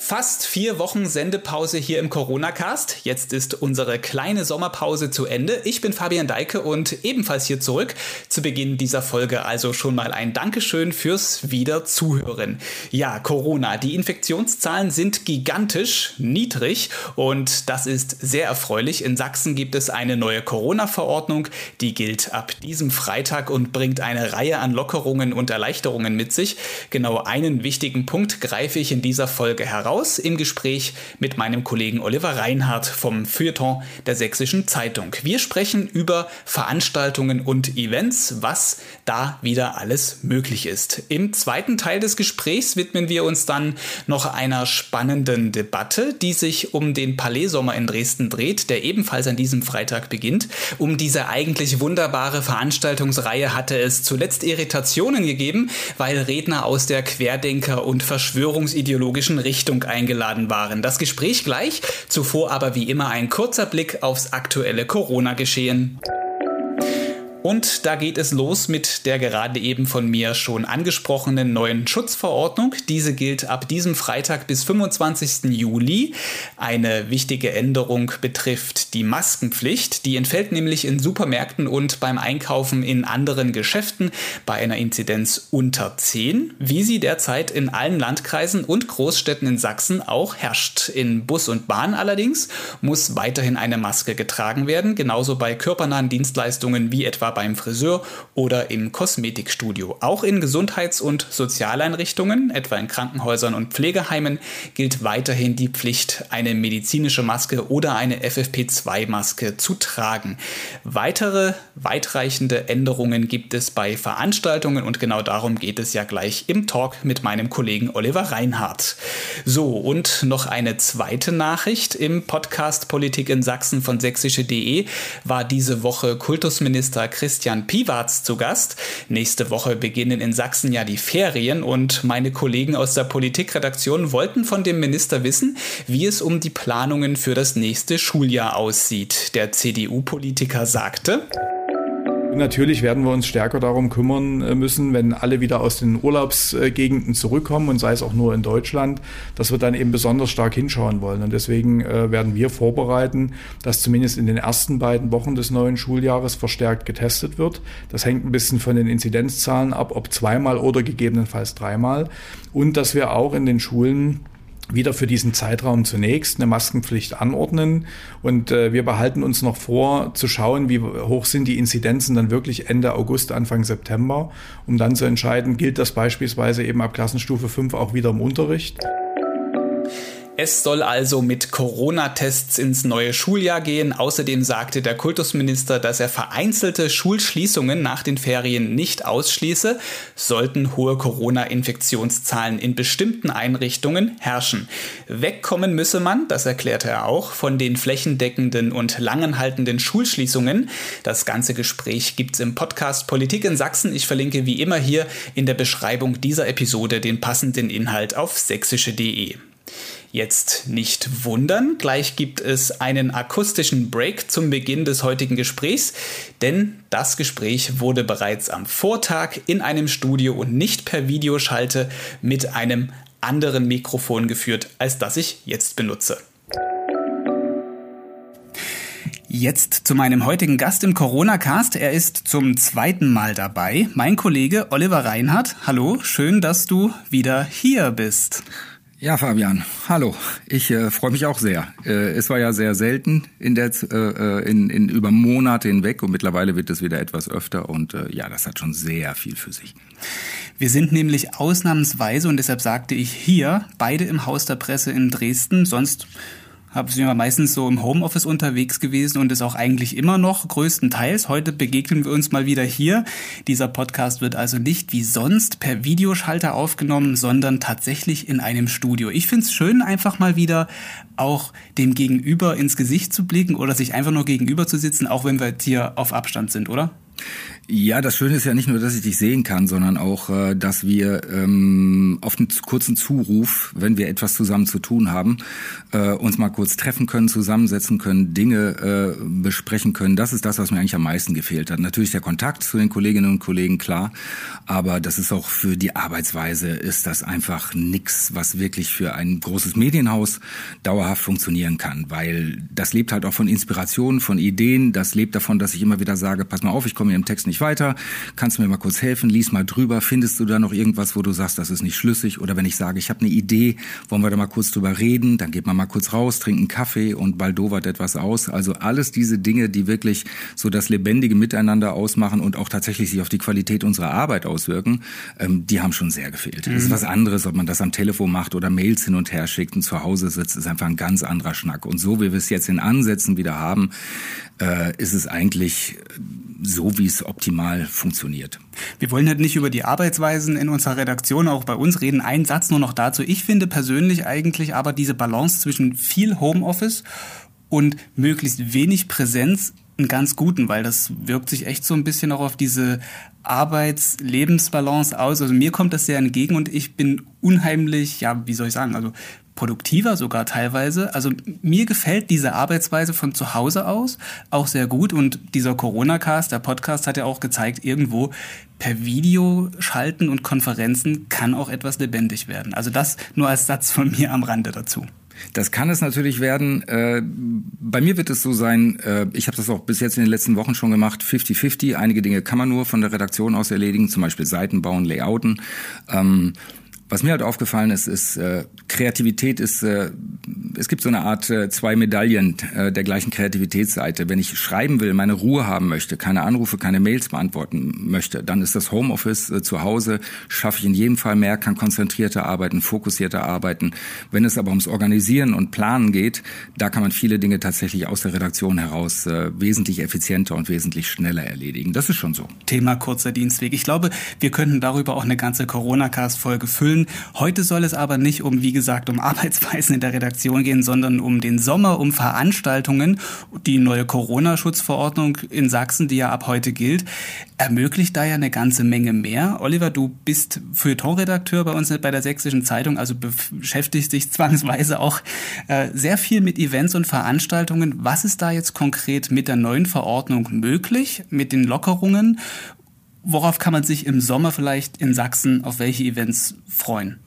Fast vier Wochen Sendepause hier im Corona-Cast. Jetzt ist unsere kleine Sommerpause zu Ende. Ich bin Fabian Deike und ebenfalls hier zurück zu Beginn dieser Folge. Also schon mal ein Dankeschön fürs Wiederzuhören. Ja, Corona. Die Infektionszahlen sind gigantisch niedrig und das ist sehr erfreulich. In Sachsen gibt es eine neue Corona-Verordnung. Die gilt ab diesem Freitag und bringt eine Reihe an Lockerungen und Erleichterungen mit sich. Genau einen wichtigen Punkt greife ich in dieser Folge heraus heraus im Gespräch mit meinem Kollegen Oliver Reinhardt vom Feuilleton der Sächsischen Zeitung. Wir sprechen über Veranstaltungen und Events, was da wieder alles möglich ist. Im zweiten Teil des Gesprächs widmen wir uns dann noch einer spannenden Debatte, die sich um den Palais Sommer in Dresden dreht, der ebenfalls an diesem Freitag beginnt. Um diese eigentlich wunderbare Veranstaltungsreihe hatte es zuletzt Irritationen gegeben, weil Redner aus der Querdenker- und Verschwörungsideologischen Richtung Sendung eingeladen waren. Das Gespräch gleich, zuvor aber wie immer ein kurzer Blick aufs aktuelle Corona-Geschehen. Und da geht es los mit der gerade eben von mir schon angesprochenen neuen Schutzverordnung. Diese gilt ab diesem Freitag bis 25. Juli. Eine wichtige Änderung betrifft die Maskenpflicht. Die entfällt nämlich in Supermärkten und beim Einkaufen in anderen Geschäften bei einer Inzidenz unter 10, wie sie derzeit in allen Landkreisen und Großstädten in Sachsen auch herrscht. In Bus und Bahn allerdings muss weiterhin eine Maske getragen werden, genauso bei körpernahen Dienstleistungen wie etwa beim Friseur oder im Kosmetikstudio. Auch in Gesundheits- und Sozialeinrichtungen, etwa in Krankenhäusern und Pflegeheimen, gilt weiterhin die Pflicht, eine medizinische Maske oder eine FFP2-Maske zu tragen. Weitere weitreichende Änderungen gibt es bei Veranstaltungen und genau darum geht es ja gleich im Talk mit meinem Kollegen Oliver Reinhardt. So, und noch eine zweite Nachricht im Podcast Politik in Sachsen von sächsische.de war diese Woche Kultusminister Christian Piwarz zu Gast. Nächste Woche beginnen in Sachsen ja die Ferien und meine Kollegen aus der Politikredaktion wollten von dem Minister wissen, wie es um die Planungen für das nächste Schuljahr aussieht. Der CDU-Politiker sagte, Natürlich werden wir uns stärker darum kümmern äh, müssen, wenn alle wieder aus den Urlaubsgegenden zurückkommen und sei es auch nur in Deutschland, dass wir dann eben besonders stark hinschauen wollen. Und deswegen äh, werden wir vorbereiten, dass zumindest in den ersten beiden Wochen des neuen Schuljahres verstärkt getestet wird. Das hängt ein bisschen von den Inzidenzzahlen ab, ob zweimal oder gegebenenfalls dreimal. Und dass wir auch in den Schulen wieder für diesen Zeitraum zunächst eine Maskenpflicht anordnen. Und äh, wir behalten uns noch vor, zu schauen, wie hoch sind die Inzidenzen dann wirklich Ende August, Anfang September, um dann zu entscheiden, gilt das beispielsweise eben ab Klassenstufe 5 auch wieder im Unterricht. Es soll also mit Corona-Tests ins neue Schuljahr gehen. Außerdem sagte der Kultusminister, dass er vereinzelte Schulschließungen nach den Ferien nicht ausschließe, sollten hohe Corona-Infektionszahlen in bestimmten Einrichtungen herrschen. Wegkommen müsse man, das erklärte er auch, von den flächendeckenden und langenhaltenden Schulschließungen. Das ganze Gespräch gibt's im Podcast Politik in Sachsen. Ich verlinke wie immer hier in der Beschreibung dieser Episode den passenden Inhalt auf sächsische.de. Jetzt nicht wundern, gleich gibt es einen akustischen Break zum Beginn des heutigen Gesprächs, denn das Gespräch wurde bereits am Vortag in einem Studio und nicht per Videoschalte mit einem anderen Mikrofon geführt, als das ich jetzt benutze. Jetzt zu meinem heutigen Gast im Corona-Cast. Er ist zum zweiten Mal dabei. Mein Kollege Oliver Reinhardt. Hallo, schön, dass du wieder hier bist. Ja, Fabian, hallo. Ich äh, freue mich auch sehr. Äh, es war ja sehr selten in der äh, äh, in, in über Monate hinweg und mittlerweile wird es wieder etwas öfter und äh, ja, das hat schon sehr viel für sich. Wir sind nämlich ausnahmsweise und deshalb sagte ich hier beide im Haus der Presse in Dresden. Sonst habe sind wir meistens so im Homeoffice unterwegs gewesen und ist auch eigentlich immer noch größtenteils. Heute begegnen wir uns mal wieder hier. Dieser Podcast wird also nicht wie sonst per Videoschalter aufgenommen, sondern tatsächlich in einem Studio. Ich finde es schön, einfach mal wieder auch dem Gegenüber ins Gesicht zu blicken oder sich einfach nur gegenüber zu sitzen, auch wenn wir jetzt hier auf Abstand sind, oder? Ja, das Schöne ist ja nicht nur, dass ich dich sehen kann, sondern auch, äh, dass wir ähm, auf einen kurzen Zuruf, wenn wir etwas zusammen zu tun haben, äh, uns mal kurz treffen können, zusammensetzen können, Dinge äh, besprechen können. Das ist das, was mir eigentlich am meisten gefehlt hat. Natürlich der Kontakt zu den Kolleginnen und Kollegen, klar, aber das ist auch für die Arbeitsweise ist das einfach nix, was wirklich für ein großes Medienhaus dauerhaft funktionieren kann, weil das lebt halt auch von Inspiration, von Ideen, das lebt davon, dass ich immer wieder sage, pass mal auf, ich komme im Text nicht nicht weiter, kannst du mir mal kurz helfen, lies mal drüber, findest du da noch irgendwas, wo du sagst, das ist nicht schlüssig? Oder wenn ich sage, ich habe eine Idee, wollen wir da mal kurz drüber reden, dann geht man mal kurz raus, trinkt einen Kaffee und baldowert etwas aus. Also alles diese Dinge, die wirklich so das lebendige Miteinander ausmachen und auch tatsächlich sich auf die Qualität unserer Arbeit auswirken, ähm, die haben schon sehr gefehlt. Mhm. Das ist mhm. was anderes, ob man das am Telefon macht oder Mails hin und her schickt und zu Hause sitzt, ist einfach ein ganz anderer Schnack. Und so wie wir es jetzt in Ansätzen wieder haben, äh, ist es eigentlich so, wie es optimal funktioniert. Wir wollen halt nicht über die Arbeitsweisen in unserer Redaktion, auch bei uns reden. Ein Satz nur noch dazu. Ich finde persönlich eigentlich aber diese Balance zwischen viel Homeoffice und möglichst wenig Präsenz einen ganz guten, weil das wirkt sich echt so ein bisschen auch auf diese Arbeits-Lebensbalance aus. Also mir kommt das sehr entgegen und ich bin unheimlich, ja, wie soll ich sagen, also produktiver sogar teilweise. Also mir gefällt diese Arbeitsweise von zu Hause aus auch sehr gut und dieser Corona-Cast, der Podcast hat ja auch gezeigt, irgendwo per Video schalten und Konferenzen kann auch etwas lebendig werden. Also das nur als Satz von mir am Rande dazu. Das kann es natürlich werden. Äh, bei mir wird es so sein, äh, ich habe das auch bis jetzt in den letzten Wochen schon gemacht, 50-50. Einige Dinge kann man nur von der Redaktion aus erledigen, zum Beispiel Seiten bauen, Layouten. Was mir halt aufgefallen ist, ist äh, Kreativität ist, äh, es gibt so eine Art äh, zwei Medaillen äh, der gleichen Kreativitätsseite. Wenn ich schreiben will, meine Ruhe haben möchte, keine Anrufe, keine Mails beantworten möchte, dann ist das Homeoffice äh, zu Hause, schaffe ich in jedem Fall mehr, kann konzentrierter arbeiten, fokussierter arbeiten. Wenn es aber ums Organisieren und Planen geht, da kann man viele Dinge tatsächlich aus der Redaktion heraus äh, wesentlich effizienter und wesentlich schneller erledigen. Das ist schon so. Thema kurzer Dienstweg. Ich glaube, wir könnten darüber auch eine ganze Corona-Cast-Folge füllen Schulen. Heute soll es aber nicht um, wie gesagt, um Arbeitsweisen in der Redaktion gehen, sondern um den Sommer, um Veranstaltungen. Die neue Corona-Schutzverordnung in Sachsen, die ja ab heute gilt, ermöglicht da ja eine ganze Menge mehr. Oliver, du bist Feuilleton-Redakteur bei uns bei der Sächsischen Zeitung, also beschäftigst dich zwangsweise auch äh, sehr viel mit Events und Veranstaltungen. Was ist da jetzt konkret mit der neuen Verordnung möglich, mit den Lockerungen? Worauf kann man sich im Sommer vielleicht in Sachsen auf welche Events freuen?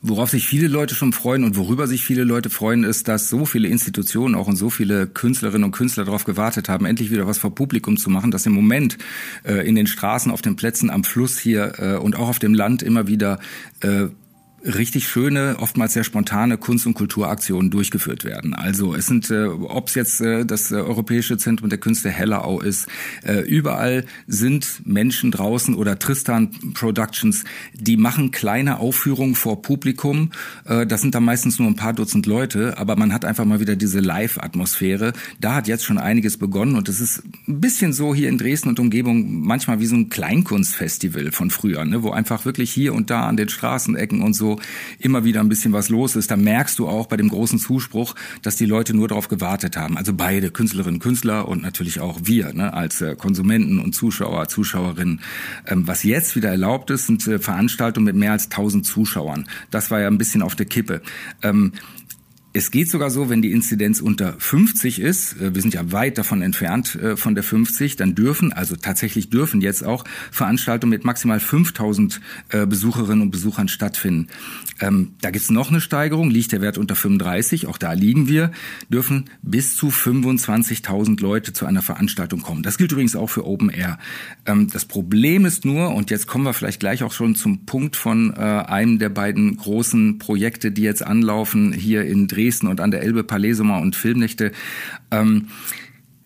Worauf sich viele Leute schon freuen und worüber sich viele Leute freuen, ist, dass so viele Institutionen auch und so viele Künstlerinnen und Künstler darauf gewartet haben, endlich wieder was vor Publikum zu machen, dass im Moment äh, in den Straßen, auf den Plätzen, am Fluss hier äh, und auch auf dem Land immer wieder äh, richtig schöne, oftmals sehr spontane Kunst- und Kulturaktionen durchgeführt werden. Also es sind, äh, ob es jetzt äh, das äh, Europäische Zentrum der Künste Hellerau ist, äh, überall sind Menschen draußen oder Tristan Productions, die machen kleine Aufführungen vor Publikum. Äh, das sind dann meistens nur ein paar Dutzend Leute, aber man hat einfach mal wieder diese Live-Atmosphäre. Da hat jetzt schon einiges begonnen und es ist ein bisschen so hier in Dresden und Umgebung manchmal wie so ein Kleinkunstfestival von früher, ne, wo einfach wirklich hier und da an den Straßenecken und so immer wieder ein bisschen was los ist, da merkst du auch bei dem großen Zuspruch, dass die Leute nur darauf gewartet haben. Also beide, Künstlerinnen, Künstler und natürlich auch wir ne, als äh, Konsumenten und Zuschauer, Zuschauerinnen. Ähm, was jetzt wieder erlaubt ist, sind äh, Veranstaltungen mit mehr als 1000 Zuschauern. Das war ja ein bisschen auf der Kippe. Es geht sogar so, wenn die Inzidenz unter 50 ist, äh, wir sind ja weit davon entfernt äh, von der 50, dann dürfen, also tatsächlich dürfen jetzt auch Veranstaltungen mit maximal 5000 äh, Besucherinnen und Besuchern stattfinden. Ähm, da gibt's noch eine Steigerung, liegt der Wert unter 35, auch da liegen wir, dürfen bis zu 25.000 Leute zu einer Veranstaltung kommen. Das gilt übrigens auch für Open Air. Ähm, das Problem ist nur, und jetzt kommen wir vielleicht gleich auch schon zum Punkt von einem der beiden großen Projekte, die jetzt anlaufen hier in Dresden, Dresden und an der Elbe Palais Sommer und Filmnächte. Ähm,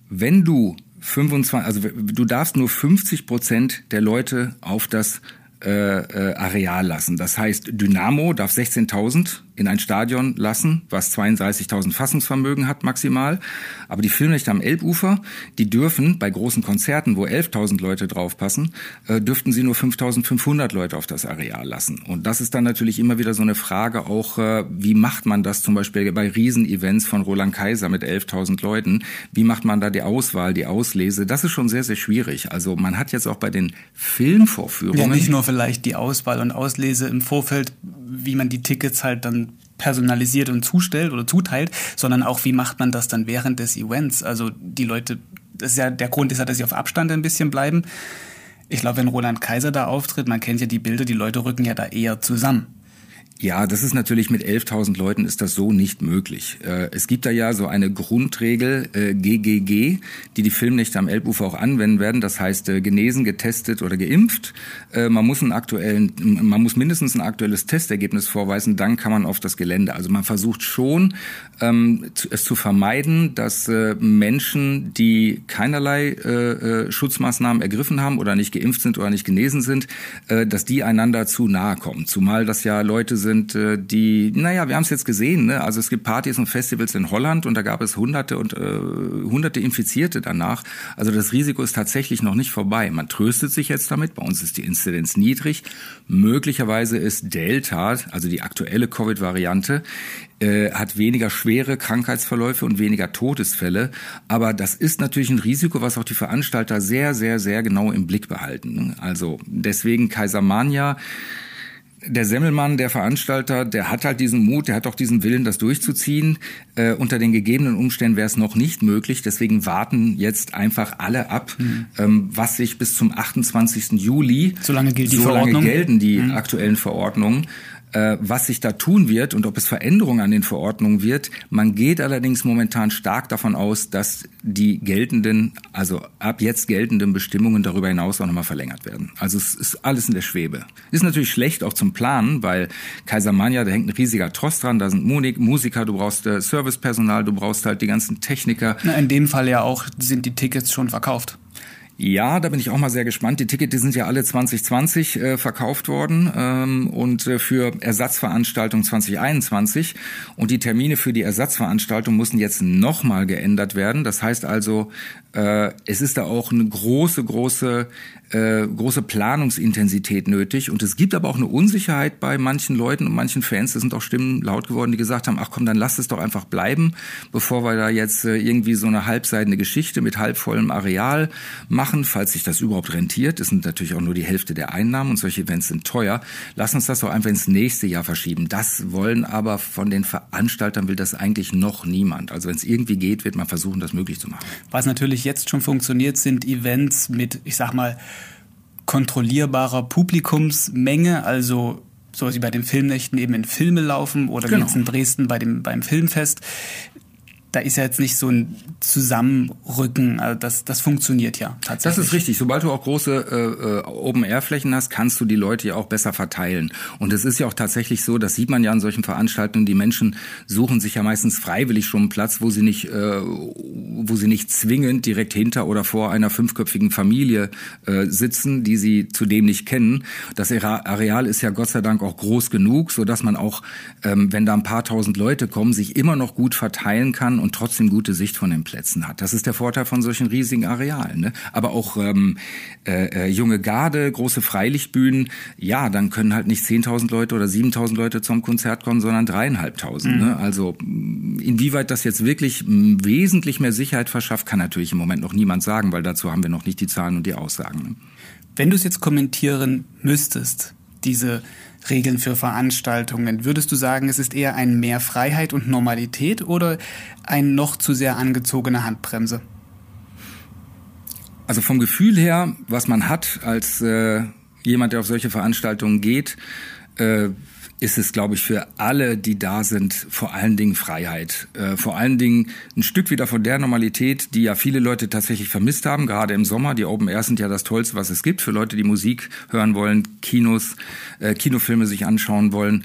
wenn du 25, also du darfst nur 50 Prozent der Leute auf das äh, äh, Areal lassen. Das heißt, Dynamo darf 16.000 in ein Stadion lassen, was 32.000 Fassungsvermögen hat maximal. Aber die Filmnächte am Elbufer, die dürfen bei großen Konzerten, wo 11.000 Leute draufpassen, äh, dürften sie nur 5.500 Leute auf das Areal lassen. Und das ist dann natürlich immer wieder so eine Frage auch, äh, wie macht man das zum Beispiel bei Riesenevents von Roland Kaiser mit 11.000 Leuten? Wie macht man da die Auswahl, die Auslese? Das ist schon sehr, sehr schwierig. Also man hat jetzt auch bei den Filmvorführungen... Ja, nicht nur vielleicht die Auswahl und Auslese im Vorfeld, wie man die Tickets halt dann personalisiert und zustellt oder zuteilt, sondern auch, wie macht man das dann während des Events? Also die Leute, das ist ja, der Grund ist ja, dass sie auf Abstand ein bisschen bleiben. Ich glaube, wenn Roland Kaiser da auftritt, man kennt ja die Bilder, die Leute rücken ja da eher zusammen. Ja, das ist natürlich mit 11.000 Leuten ist das so nicht möglich. Äh, es gibt da ja so eine Grundregel GGG, äh, die die Filmnächte am Elbufer auch anwenden werden. Das heißt äh, genesen, getestet oder geimpft. Man muss einen aktuellen, man muss mindestens ein aktuelles Testergebnis vorweisen, dann kann man auf das Gelände. Also man versucht schon ähm, es zu vermeiden, dass Menschen, die keinerlei Schutzmaßnahmen ergriffen haben oder nicht geimpft sind oder nicht genesen sind, dass die einander zu nahe kommen. Zumal das ja Leute sind sind, äh, die, naja, wir haben es jetzt gesehen, ne? also es gibt Partys und Festivals in Holland und da gab es hunderte und äh, hunderte Infizierte danach. Also das Risiko ist tatsächlich noch nicht vorbei. Man tröstet sich jetzt damit, bei uns ist die Inzidenz niedrig. Möglicherweise ist Delta, also die aktuelle Covid-Variante, äh, hat weniger schwere Krankheitsverläufe und weniger Todesfälle. Aber das ist natürlich ein Risiko, was auch die Veranstalter sehr, sehr, sehr genau im Blick behalten. Also deswegen Kaisermania der Semmelmann, der Veranstalter, der hat halt diesen Mut, der hat auch diesen Willen, das durchzuziehen. Äh, unter den gegebenen Umständen wäre es noch nicht möglich. Deswegen warten jetzt einfach alle ab, mhm. ähm, was sich bis zum 28. Juli, solange gilt die solange Verordnung. gelten die mhm. aktuellen Verordnungen, was sich da tun wird und ob es Veränderungen an den Verordnungen wird. Man geht allerdings momentan stark davon aus, dass die geltenden, also ab jetzt geltenden Bestimmungen darüber hinaus auch nochmal verlängert werden. Also es ist alles in der Schwebe. Ist natürlich schlecht auch zum Planen, weil Kaisermania, da hängt ein riesiger Trost dran, da sind Musiker, du brauchst äh, Servicepersonal, du brauchst halt die ganzen Techniker. Na, in dem Fall ja auch sind die Tickets schon verkauft. Ja, da bin ich auch mal sehr gespannt. Die Tickets die sind ja alle 2020 äh, verkauft worden ähm, und äh, für Ersatzveranstaltung 2021 und die Termine für die Ersatzveranstaltung mussten jetzt nochmal geändert werden. Das heißt also, äh, es ist da auch eine große, große, äh, große Planungsintensität nötig. Und es gibt aber auch eine Unsicherheit bei manchen Leuten und manchen Fans. Es sind auch Stimmen laut geworden, die gesagt haben, ach komm, dann lass es doch einfach bleiben, bevor wir da jetzt äh, irgendwie so eine halbseidene Geschichte mit halbvollem Areal machen, falls sich das überhaupt rentiert. Das sind natürlich auch nur die Hälfte der Einnahmen und solche Events sind teuer. Lass uns das doch einfach ins nächste Jahr verschieben. Das wollen aber von den Veranstaltern will das eigentlich noch niemand. Also wenn es irgendwie geht, wird man versuchen, das möglich zu machen. Was natürlich jetzt schon funktioniert, sind Events mit, ich sag mal, kontrollierbarer Publikumsmenge, also so wie bei den Filmnächten eben in Filme laufen oder genau. jetzt in Dresden bei dem, beim Filmfest da ist ja jetzt nicht so ein Zusammenrücken. Also das, das funktioniert ja tatsächlich. Das ist richtig. Sobald du auch große äh, Open-Air-Flächen hast, kannst du die Leute ja auch besser verteilen. Und es ist ja auch tatsächlich so, das sieht man ja an solchen Veranstaltungen, die Menschen suchen sich ja meistens freiwillig schon einen Platz, wo sie nicht, äh, wo sie nicht zwingend direkt hinter oder vor einer fünfköpfigen Familie äh, sitzen, die sie zudem nicht kennen. Das Areal ist ja Gott sei Dank auch groß genug, so dass man auch, ähm, wenn da ein paar tausend Leute kommen, sich immer noch gut verteilen kann und trotzdem gute Sicht von den Plätzen hat. Das ist der Vorteil von solchen riesigen Arealen. Ne? Aber auch ähm, äh, äh junge Garde, große Freilichtbühnen, ja, dann können halt nicht 10.000 Leute oder 7.000 Leute zum Konzert kommen, sondern dreieinhalbtausend. Ne? Mhm. Ne? Also inwieweit das jetzt wirklich wesentlich mehr Sicherheit verschafft, kann natürlich im Moment noch niemand sagen, weil dazu haben wir noch nicht die Zahlen und die Aussagen. Ne? Wenn du es jetzt kommentieren müsstest, diese Regeln für Veranstaltungen. Würdest du sagen, es ist eher ein Mehr Freiheit und Normalität oder ein noch zu sehr angezogene Handbremse? Also vom Gefühl her, was man hat als äh, jemand, der auf solche Veranstaltungen geht, äh, ist es, glaube ich, für alle, die da sind, vor allen Dingen Freiheit. Äh, vor allen Dingen ein Stück wieder von der Normalität, die ja viele Leute tatsächlich vermisst haben, gerade im Sommer. Die Open Air sind ja das Tollste, was es gibt für Leute, die Musik hören wollen, Kinos, äh, Kinofilme sich anschauen wollen.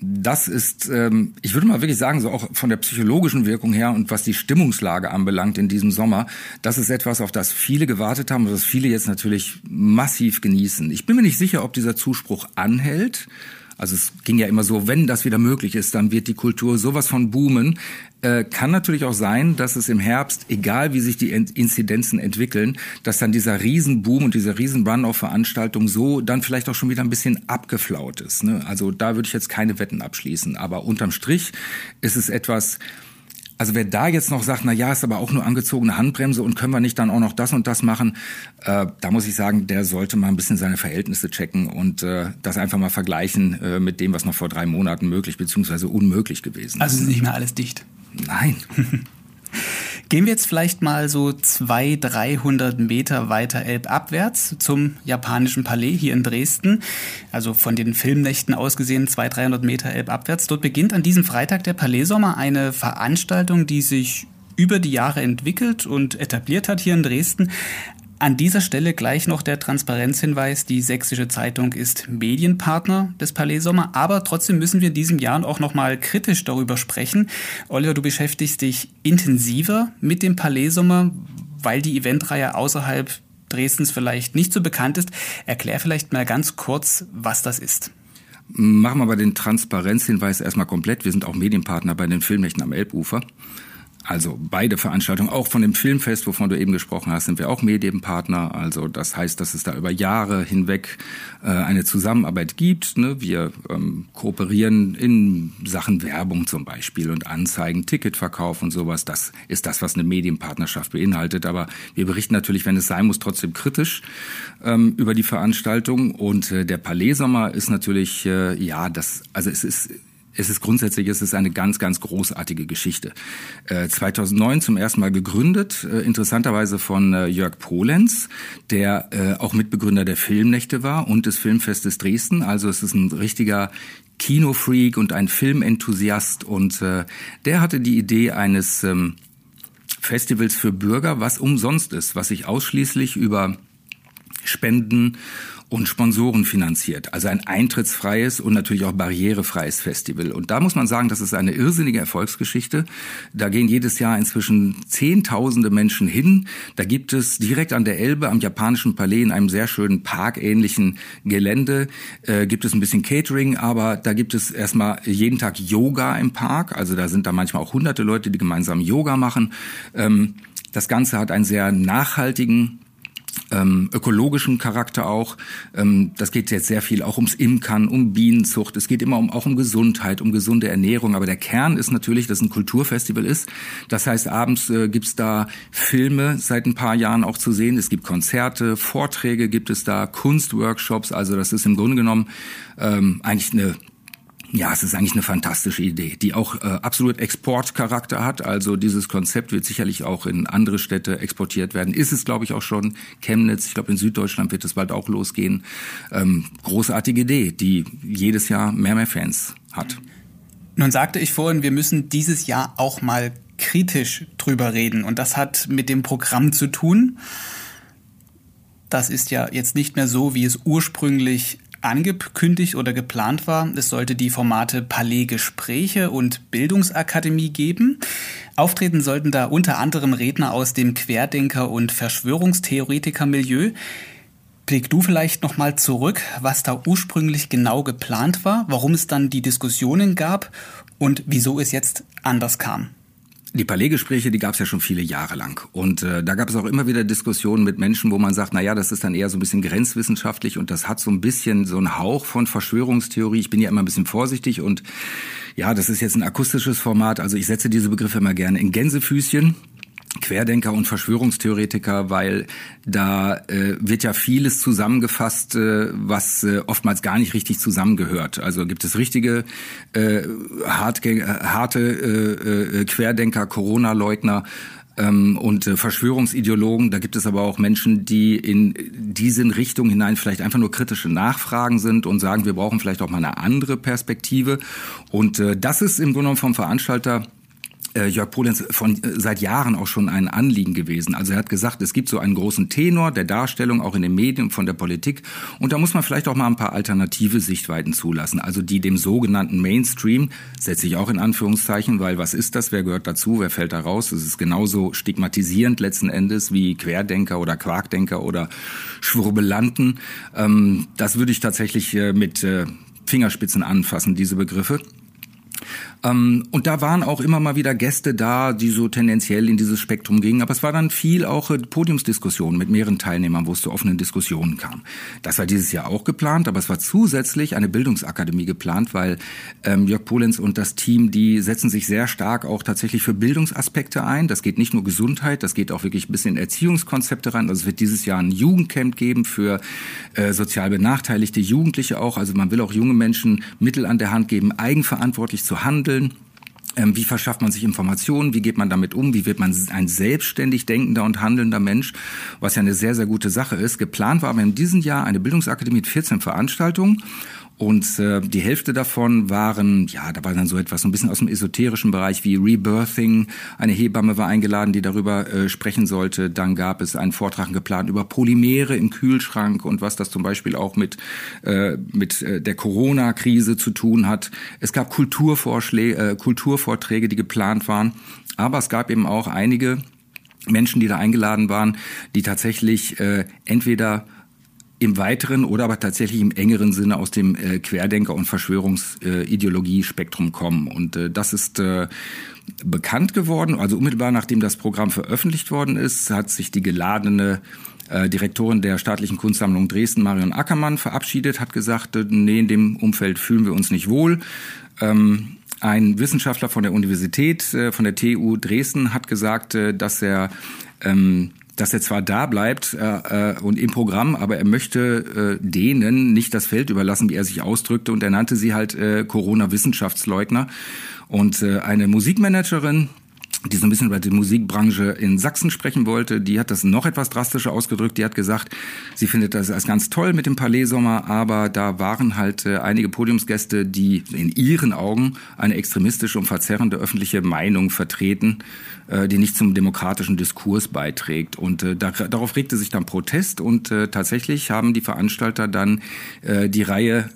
Das ist, ähm, ich würde mal wirklich sagen, so auch von der psychologischen Wirkung her und was die Stimmungslage anbelangt in diesem Sommer, das ist etwas, auf das viele gewartet haben und das viele jetzt natürlich massiv genießen. Ich bin mir nicht sicher, ob dieser Zuspruch anhält. Also es ging ja immer so, wenn das wieder möglich ist, dann wird die Kultur sowas von boomen. Äh, kann natürlich auch sein, dass es im Herbst, egal wie sich die Inzidenzen entwickeln, dass dann dieser Riesenboom und dieser Riesenrun auf Veranstaltungen so dann vielleicht auch schon wieder ein bisschen abgeflaut ist. Ne? Also da würde ich jetzt keine Wetten abschließen. Aber unterm Strich ist es etwas, also wer da jetzt noch sagt, na ja, ist aber auch nur angezogene Handbremse und können wir nicht dann auch noch das und das machen, äh, da muss ich sagen, der sollte mal ein bisschen seine Verhältnisse checken und äh, das einfach mal vergleichen äh, mit dem, was noch vor drei Monaten möglich bzw. unmöglich gewesen ist. Also ist nicht mehr alles dicht. Nein. Gehen wir jetzt vielleicht mal so 200, 300 Meter weiter elbabwärts zum japanischen Palais hier in Dresden. Also von den Filmnächten aus gesehen 200, 300 Meter elbabwärts. Dort beginnt an diesem Freitag der Palais Sommer eine Veranstaltung, die sich über die Jahre entwickelt und etabliert hat hier in Dresden. An dieser Stelle gleich noch der Transparenzhinweis. Die Sächsische Zeitung ist Medienpartner des Palais Sommer, aber trotzdem müssen wir in diesem Jahr auch noch mal kritisch darüber sprechen. Oliver, du beschäftigst dich intensiver mit dem Palais Sommer, weil die Eventreihe außerhalb Dresdens vielleicht nicht so bekannt ist. Erklär vielleicht mal ganz kurz, was das ist. Machen wir aber den Transparenzhinweis erstmal komplett. Wir sind auch Medienpartner bei den Filmnächten am Elbufer. Also beide Veranstaltungen, auch von dem Filmfest, wovon du eben gesprochen hast, sind wir auch Medienpartner. Also das heißt, dass es da über Jahre hinweg äh, eine Zusammenarbeit gibt. Ne? Wir ähm, kooperieren in Sachen Werbung zum Beispiel und Anzeigen, Ticketverkauf und sowas. Das ist das, was eine Medienpartnerschaft beinhaltet. Aber wir berichten natürlich, wenn es sein muss, trotzdem kritisch ähm, über die Veranstaltung. Und äh, der Palais Sommer ist natürlich, äh, ja, das, also es ist es ist grundsätzlich es ist eine ganz, ganz großartige Geschichte. Äh, 2009 zum ersten Mal gegründet, äh, interessanterweise von äh, Jörg Polenz, der äh, auch Mitbegründer der Filmnächte war und des Filmfestes Dresden. Also es ist ein richtiger Kinofreak und ein Filmenthusiast und äh, der hatte die Idee eines ähm, Festivals für Bürger, was umsonst ist, was sich ausschließlich über Spenden und Sponsoren finanziert. Also ein eintrittsfreies und natürlich auch barrierefreies Festival. Und da muss man sagen, das ist eine irrsinnige Erfolgsgeschichte. Da gehen jedes Jahr inzwischen Zehntausende Menschen hin. Da gibt es direkt an der Elbe am japanischen Palais in einem sehr schönen parkähnlichen Gelände, äh, gibt es ein bisschen Catering, aber da gibt es erstmal jeden Tag Yoga im Park. Also da sind da manchmal auch hunderte Leute, die gemeinsam Yoga machen. Ähm, das Ganze hat einen sehr nachhaltigen ähm, ökologischen Charakter auch. Ähm, das geht jetzt sehr viel auch ums Imkern, um Bienenzucht. Es geht immer um, auch um Gesundheit, um gesunde Ernährung. Aber der Kern ist natürlich, dass ein Kulturfestival ist. Das heißt, abends äh, gibt's da Filme seit ein paar Jahren auch zu sehen. Es gibt Konzerte, Vorträge gibt es da, Kunstworkshops. Also das ist im Grunde genommen ähm, eigentlich eine ja, es ist eigentlich eine fantastische Idee, die auch äh, absolut Exportcharakter hat. Also dieses Konzept wird sicherlich auch in andere Städte exportiert werden. Ist es, glaube ich, auch schon. Chemnitz, ich glaube, in Süddeutschland wird es bald auch losgehen. Ähm, großartige Idee, die jedes Jahr mehr mehr Fans hat. Nun sagte ich vorhin, wir müssen dieses Jahr auch mal kritisch drüber reden. Und das hat mit dem Programm zu tun. Das ist ja jetzt nicht mehr so, wie es ursprünglich angekündigt oder geplant war. Es sollte die Formate Palais Gespräche und Bildungsakademie geben. Auftreten sollten da unter anderem Redner aus dem Querdenker- und Verschwörungstheoretiker-Milieu. Blick du vielleicht noch mal zurück, was da ursprünglich genau geplant war, warum es dann die Diskussionen gab und wieso es jetzt anders kam. Die Palais-Gespräche, die gab es ja schon viele Jahre lang. Und äh, da gab es auch immer wieder Diskussionen mit Menschen, wo man sagt, na ja, das ist dann eher so ein bisschen grenzwissenschaftlich und das hat so ein bisschen so einen Hauch von Verschwörungstheorie. Ich bin ja immer ein bisschen vorsichtig und ja, das ist jetzt ein akustisches Format. Also ich setze diese Begriffe immer gerne in Gänsefüßchen. Querdenker und Verschwörungstheoretiker, weil da äh, wird ja vieles zusammengefasst, äh, was äh, oftmals gar nicht richtig zusammengehört. Also gibt es richtige äh, harte, harte äh, äh, Querdenker, Corona-Leugner, ähm, und äh, Verschwörungsideologen. Da gibt es aber auch Menschen, die in diese Richtung hinein vielleicht einfach nur kritische Nachfragen sind und sagen, wir brauchen vielleicht auch mal eine andere Perspektive. Und äh, das ist im Grunde genommen vom Veranstalter Jörg Polenz von äh, seit Jahren auch schon ein Anliegen gewesen. Also er hat gesagt, es gibt so einen großen Tenor der Darstellung auch in den Medien von der Politik und da muss man vielleicht auch mal ein paar alternative Sichtweiten zulassen, also die dem sogenannten Mainstream setze ich auch in Anführungszeichen, weil was ist das, wer gehört dazu, wer fällt da raus? Es ist genauso stigmatisierend letzten Endes wie Querdenker oder Quarkdenker oder Schwurbelanten. Ähm, das würde ich tatsächlich äh, mit Fingerspitzen anfassen, diese Begriffe. Ähm, und da waren auch immer mal wieder Gäste da, die so tendenziell in dieses Spektrum gingen. Aber es war dann viel auch äh, Podiumsdiskussionen mit mehreren Teilnehmern, wo es zu offenen Diskussionen kam. Das war dieses Jahr auch geplant, aber es war zusätzlich eine Bildungsakademie geplant, weil ähm, Jörg Polenz und das Team, die setzen sich sehr stark auch tatsächlich für Bildungsaspekte ein. Das geht nicht nur Gesundheit, das geht auch wirklich ein bisschen Erziehungskonzepte rein. Also es wird dieses Jahr ein Jugendcamp geben für äh, sozial benachteiligte Jugendliche auch. Also man will auch junge Menschen Mittel an der Hand geben, eigenverantwortlich zu handeln vermitteln. Ähm, wie verschafft man sich Informationen? Wie geht man damit um? Wie wird man ein selbstständig denkender und handelnder Mensch? Was ja eine sehr, sehr gute Sache ist. Geplant war aber in diesem Jahr eine Bildungsakademie mit 14 Veranstaltungen. Und äh, die Hälfte davon waren, ja, da war dann so etwas so ein bisschen aus dem esoterischen Bereich wie Rebirthing. Eine Hebamme war eingeladen, die darüber äh, sprechen sollte. Dann gab es einen Vortrag geplant über Polymere im Kühlschrank und was das zum Beispiel auch mit, äh, mit äh, der Corona-Krise zu tun hat. Es gab Kulturvorschläge, äh, Kulturvorträge, die geplant waren. Aber es gab eben auch einige Menschen, die da eingeladen waren, die tatsächlich äh, entweder im weiteren oder aber tatsächlich im engeren Sinne aus dem äh, Querdenker- und Verschwörungsideologie-Spektrum kommen. Und äh, das ist äh, bekannt geworden. Also unmittelbar nachdem das Programm veröffentlicht worden ist, hat sich die geladene äh, Direktorin der staatlichen Kunstsammlung Dresden, Marion Ackermann, verabschiedet, hat gesagt, äh, nee, in dem Umfeld fühlen wir uns nicht wohl. Ähm, ein Wissenschaftler von der Universität, äh, von der TU Dresden, hat gesagt, dass er ähm, dass er zwar da bleibt äh, äh, und im Programm, aber er möchte äh, denen nicht das Feld überlassen, wie er sich ausdrückte, und er nannte sie halt äh, Corona-Wissenschaftsleugner. Und äh, eine Musikmanagerin, die so ein bisschen über die Musikbranche in Sachsen sprechen wollte, die hat das noch etwas drastischer ausgedrückt. Die hat gesagt, sie findet das als ganz toll mit dem Palais Sommer, aber da waren halt äh, einige Podiumsgäste, die in ihren Augen eine extremistische und verzerrende öffentliche Meinung vertreten, äh, die nicht zum demokratischen Diskurs beiträgt. Und äh, da, darauf regte sich dann Protest und tatsächlich haben die Veranstalter dann die Reihe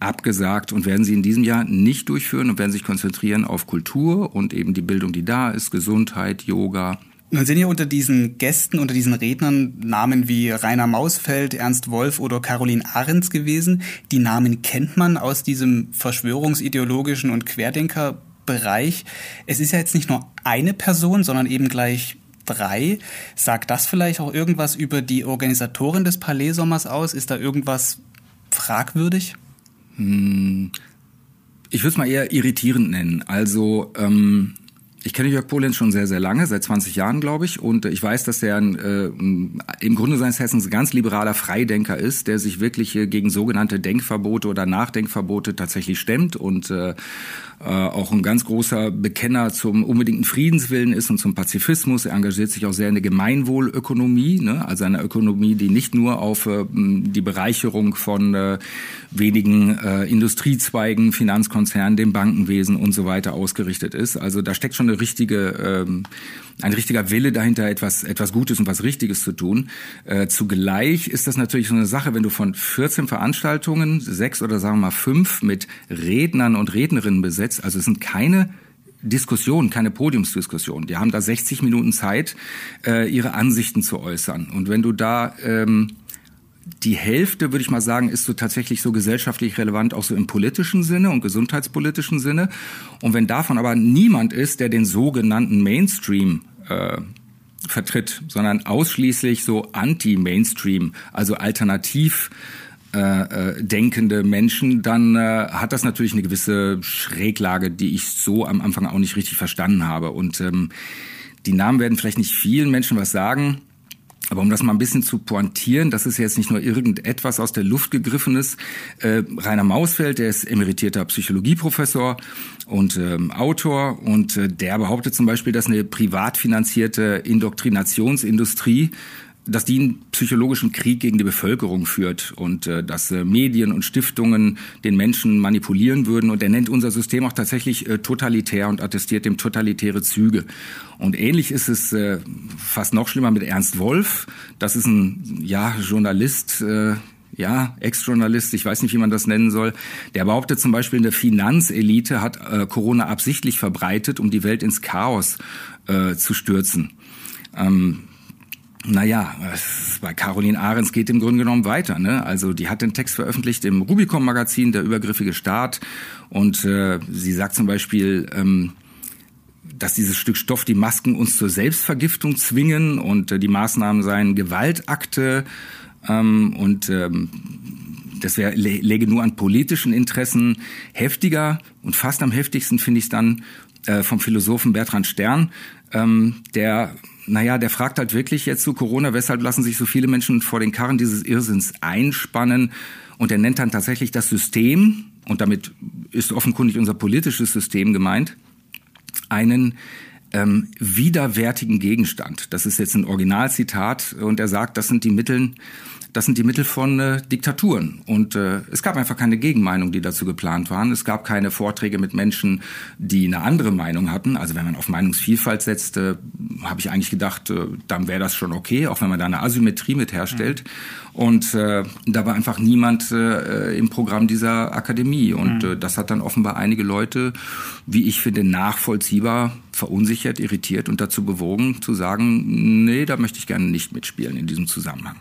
abgesagt und werden sie in diesem Jahr nicht durchführen und werden sich konzentrieren auf Kultur und eben die Bildung, die da ist, Gesundheit, Yoga. Nun sind ja unter diesen Gästen, unter diesen Rednern Namen wie Rainer Mausfeld, Ernst Wolf oder Caroline Ahrens gewesen. Die Namen kennt man aus diesem verschwörungsideologischen und Querdenkerbereich. Es ist ja jetzt nicht nur eine Person, sondern eben gleich drei. Sagt das vielleicht auch irgendwas über die Organisatorin des Palais Sommers aus? Ist da irgendwas fragwürdig? Hm, ich würde es mal eher irritierend nennen. Also ähm, ich kenne Jörg Polenz schon sehr, sehr lange, seit 20 Jahren, glaube ich. Und ich weiß, dass er ein, äh, im Grunde seines Hessens ein ganz liberaler Freidenker ist, der sich wirklich äh, gegen sogenannte Denkverbote oder Nachdenkverbote tatsächlich stemmt und äh, äh, auch ein ganz großer Bekenner zum unbedingten Friedenswillen ist und zum Pazifismus. Er engagiert sich auch sehr in der Gemeinwohlökonomie, ne? also eine Ökonomie, die nicht nur auf äh, die Bereicherung von äh, wenigen äh, Industriezweigen, Finanzkonzernen, dem Bankenwesen und so weiter ausgerichtet ist. Also da steckt schon eine richtige ähm, ein richtiger Wille dahinter, etwas, etwas Gutes und was Richtiges zu tun. Äh, zugleich ist das natürlich so eine Sache, wenn du von 14 Veranstaltungen, sechs oder sagen wir mal fünf mit Rednern und Rednerinnen besetzt, also es sind keine Diskussion, keine Podiumsdiskussion. Die haben da 60 Minuten Zeit, äh, ihre Ansichten zu äußern. Und wenn du da ähm, die Hälfte, würde ich mal sagen, ist so tatsächlich so gesellschaftlich relevant, auch so im politischen Sinne und gesundheitspolitischen Sinne. Und wenn davon aber niemand ist, der den sogenannten Mainstream äh, vertritt, sondern ausschließlich so anti-Mainstream, also alternativ äh, äh, denkende Menschen, dann äh, hat das natürlich eine gewisse Schräglage, die ich so am Anfang auch nicht richtig verstanden habe. Und ähm, die Namen werden vielleicht nicht vielen Menschen was sagen. Aber um das mal ein bisschen zu pointieren, das ist jetzt nicht nur irgendetwas aus der Luft gegriffenes. Äh, Rainer Mausfeld, der ist emeritierter Psychologieprofessor und ähm, Autor und äh, der behauptet zum Beispiel, dass eine privat finanzierte Indoktrinationsindustrie dass die einen psychologischen Krieg gegen die Bevölkerung führt und äh, dass äh, Medien und Stiftungen den Menschen manipulieren würden. Und er nennt unser System auch tatsächlich äh, totalitär und attestiert dem totalitäre Züge. Und ähnlich ist es äh, fast noch schlimmer mit Ernst Wolf. Das ist ein ja Journalist. Äh, ja, Ex-Journalist, ich weiß nicht, wie man das nennen soll, der behauptet zum Beispiel, eine Finanzelite hat äh, Corona absichtlich verbreitet, um die Welt ins Chaos äh, zu stürzen. Ähm, naja, bei Caroline Ahrens geht im Grunde genommen weiter. Ne? Also die hat den Text veröffentlicht im Rubicon-Magazin, der übergriffige Staat. Und äh, sie sagt zum Beispiel, ähm, dass dieses Stück Stoff die Masken uns zur Selbstvergiftung zwingen und äh, die Maßnahmen seien Gewaltakte ähm, und ähm, das wäre läge nur an politischen Interessen heftiger und fast am heftigsten finde ich es dann äh, vom Philosophen Bertrand Stern, ähm, der naja, der fragt halt wirklich jetzt zu Corona, weshalb lassen sich so viele Menschen vor den Karren dieses Irrsinns einspannen? Und er nennt dann tatsächlich das System, und damit ist offenkundig unser politisches System gemeint, einen ähm, widerwärtigen Gegenstand. Das ist jetzt ein Originalzitat und er sagt, das sind die Mittel, das sind die Mittel von äh, Diktaturen. Und äh, es gab einfach keine Gegenmeinung, die dazu geplant waren. Es gab keine Vorträge mit Menschen, die eine andere Meinung hatten. Also wenn man auf Meinungsvielfalt setzt, äh, habe ich eigentlich gedacht, äh, dann wäre das schon okay, auch wenn man da eine Asymmetrie mit herstellt. Mhm. Und äh, da war einfach niemand äh, im Programm dieser Akademie. Und mhm. äh, das hat dann offenbar einige Leute, wie ich finde, nachvollziehbar verunsichert, irritiert und dazu bewogen zu sagen, nee, da möchte ich gerne nicht mitspielen in diesem Zusammenhang.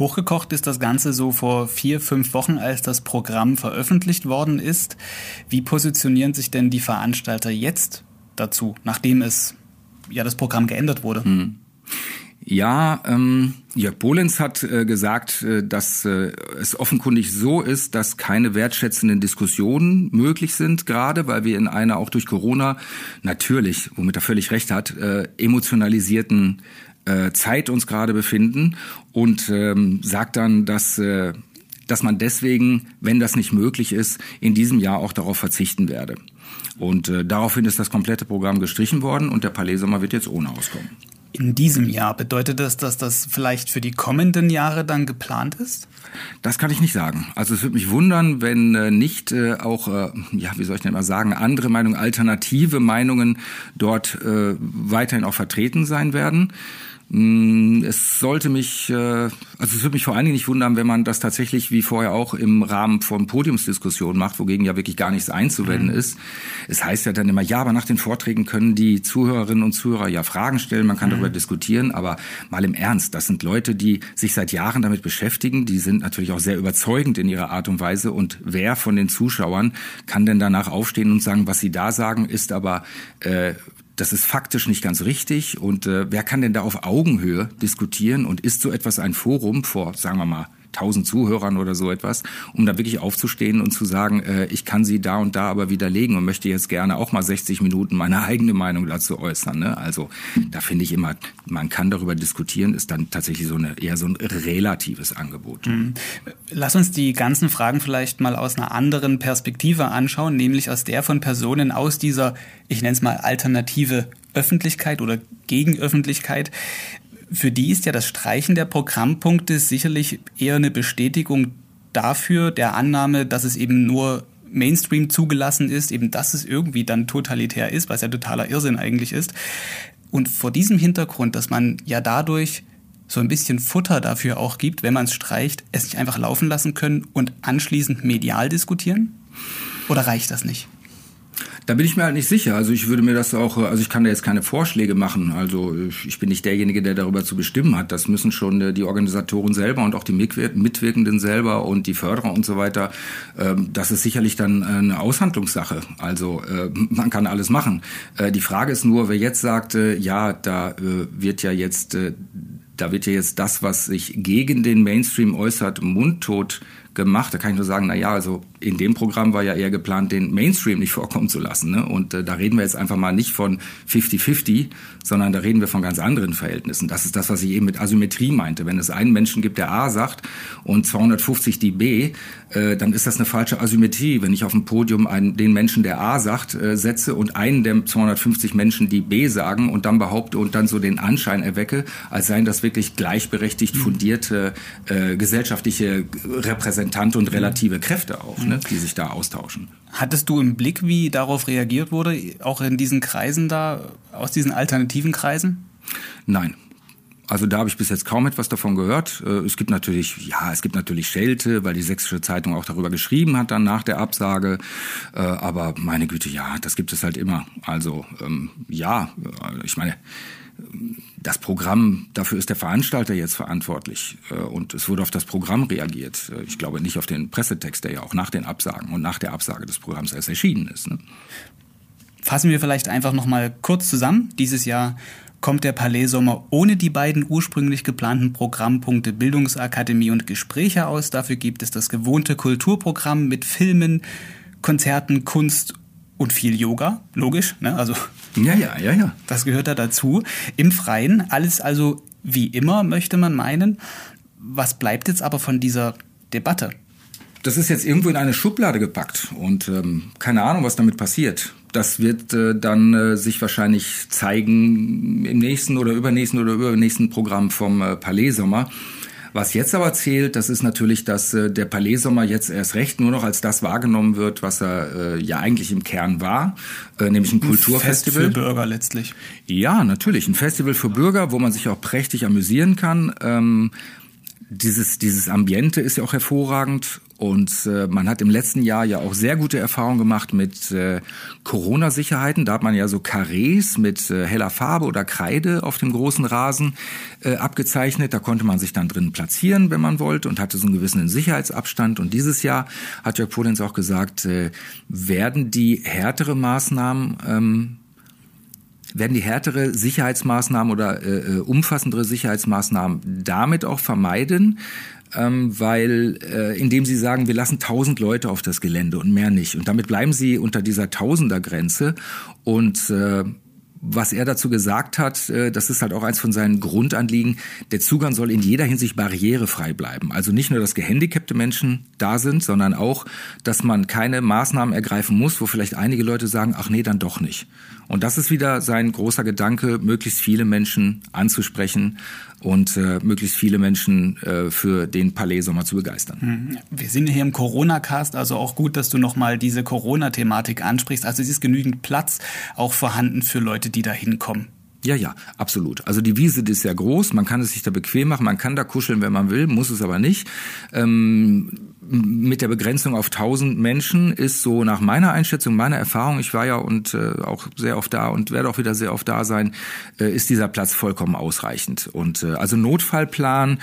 Hochgekocht ist das Ganze so vor vier, fünf Wochen, als das Programm veröffentlicht worden ist. Wie positionieren sich denn die Veranstalter jetzt dazu, nachdem es ja das Programm geändert wurde? Hm. Ja, ähm, Jörg Bolenz hat äh, gesagt, äh, dass äh, es offenkundig so ist, dass keine wertschätzenden Diskussionen möglich sind, gerade weil wir in einer auch durch Corona natürlich, womit er völlig recht hat, äh, emotionalisierten äh, Zeit uns gerade befinden und ähm, sagt dann, dass äh, dass man deswegen, wenn das nicht möglich ist, in diesem Jahr auch darauf verzichten werde. Und äh, daraufhin ist das komplette Programm gestrichen worden und der Palais Sommer wird jetzt ohne auskommen. In diesem Jahr bedeutet das, dass das vielleicht für die kommenden Jahre dann geplant ist? Das kann ich nicht sagen. Also es würde mich wundern, wenn äh, nicht äh, auch, äh, ja, wie soll ich denn mal sagen, andere Meinungen, alternative Meinungen dort äh, weiterhin auch vertreten sein werden. Mm, es sollte mich, äh, also es würde mich vor allen Dingen nicht wundern, wenn man das tatsächlich wie vorher auch im Rahmen von Podiumsdiskussionen macht, wogegen ja wirklich gar nichts einzuwenden mhm. ist. Es heißt ja dann immer, ja, aber nach den Vorträgen können die Zuhörerinnen und Zuhörer ja Fragen stellen, man kann mhm. darüber diskutieren, aber mal im Ernst, das sind Leute, die sich seit Jahren damit beschäftigen, die sind natürlich auch sehr überzeugend in ihrer Art und Weise und wer von den Zuschauern kann denn danach aufstehen und sagen, was sie da sagen, ist aber äh, das ist faktisch nicht ganz richtig. Und äh, wer kann denn da auf Augenhöhe diskutieren? Und ist so etwas ein Forum vor, sagen wir mal, tausend Zuhörern oder so etwas, um da wirklich aufzustehen und zu sagen, äh, ich kann sie da und da aber widerlegen und möchte jetzt gerne auch mal 60 Minuten meine eigene Meinung dazu äußern. Ne? Also da finde ich immer, man kann darüber diskutieren, ist dann tatsächlich so eine eher so ein relatives Angebot. Mhm. Lass uns die ganzen Fragen vielleicht mal aus einer anderen Perspektive anschauen, nämlich aus der von Personen aus dieser, ich nenne es mal alternative Öffentlichkeit oder Gegenöffentlichkeit für die ist ja das Streichen der Programmpunkte sicherlich eher eine Bestätigung dafür, der Annahme, dass es eben nur Mainstream zugelassen ist, eben dass es irgendwie dann totalitär ist, was ja totaler Irrsinn eigentlich ist. Und vor diesem Hintergrund, dass man ja dadurch so ein bisschen Futter dafür auch gibt, wenn man es streicht, es nicht einfach laufen lassen können und anschließend medial diskutieren? Oder reicht das nicht? Da bin ich mir halt nicht sicher. Also ich würde mir das auch, also ich kann da jetzt keine Vorschläge machen. Also ich bin nicht derjenige, der darüber zu bestimmen hat. Das müssen schon äh, die Organisatoren selber und auch die Mitwirkenden selber und die Förderer und so weiter. Ähm, das ist sicherlich dann eine Aushandlungssache. Also äh, man kann alles machen. Äh, die Frage ist nur, wer jetzt sagt, ja, da wird ja jetzt da wird ja jetzt das, was sich gegen den Mainstream äußert, mundtot gemacht. Da kann ich nur sagen, na ja, also in dem Programm war ja eher geplant, den Mainstream nicht vorkommen zu lassen. Ne? Und äh, da reden wir jetzt einfach mal nicht von 50-50, sondern da reden wir von ganz anderen Verhältnissen. Das ist das, was ich eben mit Asymmetrie meinte. Wenn es einen Menschen gibt, der A sagt und 250 die B, äh, dann ist das eine falsche Asymmetrie. Wenn ich auf dem Podium einen, den Menschen, der A sagt, äh, setze und einen der 250 Menschen, die B sagen und dann behaupte und dann so den Anschein erwecke, als seien das wirklich gleichberechtigt fundierte äh, gesellschaftliche Repräsentante und relative Kräfte auch. Ne? die sich da austauschen. Hattest du im Blick, wie darauf reagiert wurde, auch in diesen Kreisen da, aus diesen alternativen Kreisen? Nein, also da habe ich bis jetzt kaum etwas davon gehört. Äh, es gibt natürlich, ja, es gibt natürlich Schelte, weil die Sächsische Zeitung auch darüber geschrieben hat dann nach der Absage. Äh, aber meine Güte, ja, das gibt es halt immer. Also ähm, ja, ich meine, das Programm, dafür ist der Veranstalter jetzt verantwortlich äh, und es wurde auf das Programm reagiert. Äh, ich glaube nicht auf den Pressetext, der ja auch nach den Absagen und nach der Absage des Programms erst erschienen ist. Ne? Fassen wir vielleicht einfach noch mal kurz zusammen. Dieses Jahr kommt der Palais Sommer ohne die beiden ursprünglich geplanten Programmpunkte Bildungsakademie und Gespräche aus. Dafür gibt es das gewohnte Kulturprogramm mit Filmen, Konzerten, Kunst und viel Yoga, logisch, ne? Also ja, ja, ja, ja. Das gehört da dazu. Im Freien alles also wie immer möchte man meinen. Was bleibt jetzt aber von dieser Debatte? Das ist jetzt irgendwo in eine Schublade gepackt und ähm, keine Ahnung, was damit passiert. Das wird äh, dann äh, sich wahrscheinlich zeigen im nächsten oder übernächsten oder übernächsten Programm vom äh, Palais Sommer. Was jetzt aber zählt, das ist natürlich, dass äh, der Palais Sommer jetzt erst recht nur noch als das wahrgenommen wird, was er äh, ja eigentlich im Kern war, äh, nämlich ein, ein Kulturfestival. Fest für Bürger letztlich. Ja, natürlich. Ein Festival für Bürger, wo man sich auch prächtig amüsieren kann. Ähm, dieses, dieses Ambiente ist ja auch hervorragend und äh, man hat im letzten Jahr ja auch sehr gute Erfahrungen gemacht mit äh, Corona-Sicherheiten. Da hat man ja so Karrees mit äh, heller Farbe oder Kreide auf dem großen Rasen äh, abgezeichnet. Da konnte man sich dann drin platzieren, wenn man wollte und hatte so einen gewissen Sicherheitsabstand. Und dieses Jahr hat Jörg Polenz auch gesagt, äh, werden die härtere Maßnahmen ähm, werden die härtere Sicherheitsmaßnahmen oder äh, äh, umfassendere Sicherheitsmaßnahmen damit auch vermeiden, ähm, weil äh, indem sie sagen, wir lassen tausend Leute auf das Gelände und mehr nicht. Und damit bleiben sie unter dieser Tausendergrenze und äh, was er dazu gesagt hat, äh, das ist halt auch eins von seinen Grundanliegen, der Zugang soll in jeder Hinsicht barrierefrei bleiben. Also nicht nur, dass gehandicapte Menschen da sind, sondern auch, dass man keine Maßnahmen ergreifen muss, wo vielleicht einige Leute sagen, ach nee, dann doch nicht. Und das ist wieder sein großer Gedanke, möglichst viele Menschen anzusprechen und äh, möglichst viele Menschen äh, für den Palais Sommer zu begeistern. Hm, wir sind hier im Corona-Cast, also auch gut, dass du nochmal diese Corona-Thematik ansprichst. Also es ist genügend Platz auch vorhanden für Leute, die da hinkommen. Ja, ja, absolut. Also die Wiese die ist ja groß, man kann es sich da bequem machen, man kann da kuscheln, wenn man will, muss es aber nicht. Ähm, mit der Begrenzung auf 1000 Menschen ist so nach meiner Einschätzung, meiner Erfahrung, ich war ja und äh, auch sehr oft da und werde auch wieder sehr oft da sein, äh, ist dieser Platz vollkommen ausreichend. Und äh, also Notfallplan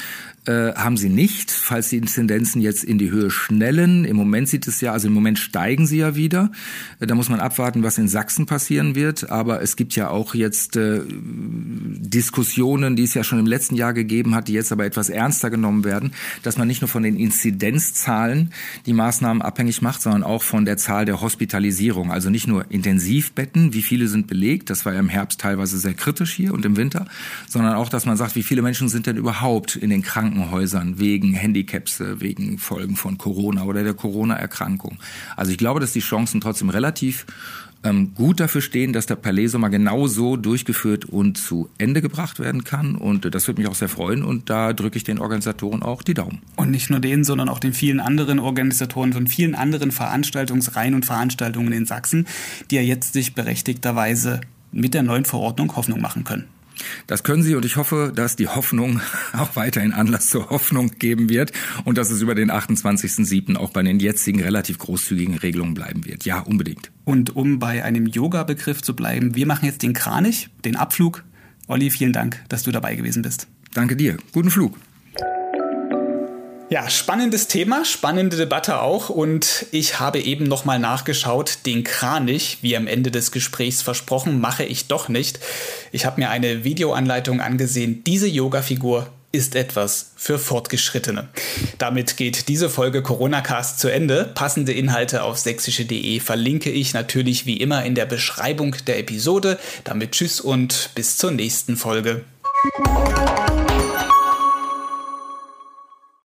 äh, haben sie nicht, falls die Inzidenzen jetzt in die Höhe schnellen. Im Moment sieht es ja, also im Moment steigen sie ja wieder. Äh, da muss man abwarten, was in Sachsen passieren wird. Aber es gibt ja auch jetzt äh, Diskussionen, die es ja schon im letzten Jahr gegeben hat, die jetzt aber etwas ernster genommen werden, dass man nicht nur von den Inzidenzzahlen die Maßnahmen abhängig macht, sondern auch von der Zahl der Hospitalisierung. Also nicht nur Intensivbetten, wie viele sind belegt, das war ja im Herbst teilweise sehr kritisch hier und im Winter, sondern auch, dass man sagt, wie viele Menschen sind denn überhaupt in den Kranken Krankenhäusern wegen Handicaps, wegen Folgen von Corona oder der Corona-Erkrankung. Also ich glaube, dass die Chancen trotzdem relativ ähm, gut dafür stehen, dass der Palais Sommer genau so durchgeführt und zu Ende gebracht werden kann. Und das würde mich auch sehr freuen. Und da drücke ich den Organisatoren auch die Daumen. Und nicht nur denen, sondern auch den vielen anderen Organisatoren von vielen anderen Veranstaltungsreihen und Veranstaltungen in Sachsen, die ja jetzt sich berechtigterweise mit der neuen Verordnung Hoffnung machen können. Das können Sie und ich hoffe, dass die Hoffnung auch weiterhin Anlass zur Hoffnung geben wird und dass es über den 28.07. auch bei den jetzigen relativ großzügigen Regelungen bleiben wird. Ja, unbedingt. Und um bei einem Yoga-Begriff zu bleiben, wir machen jetzt den Kranich, den Abflug. Olli, vielen Dank, dass du dabei gewesen bist. Danke dir. Guten Flug. Ja, spannendes Thema, spannende Debatte auch und ich habe eben nochmal nachgeschaut, den Kranich, wie am Ende des Gesprächs versprochen, mache ich doch nicht. Ich habe mir eine Videoanleitung angesehen. Diese Yoga-Figur ist etwas für Fortgeschrittene. Damit geht diese Folge Corona Cast zu Ende. Passende Inhalte auf sächsische.de verlinke ich natürlich wie immer in der Beschreibung der Episode. Damit tschüss und bis zur nächsten Folge.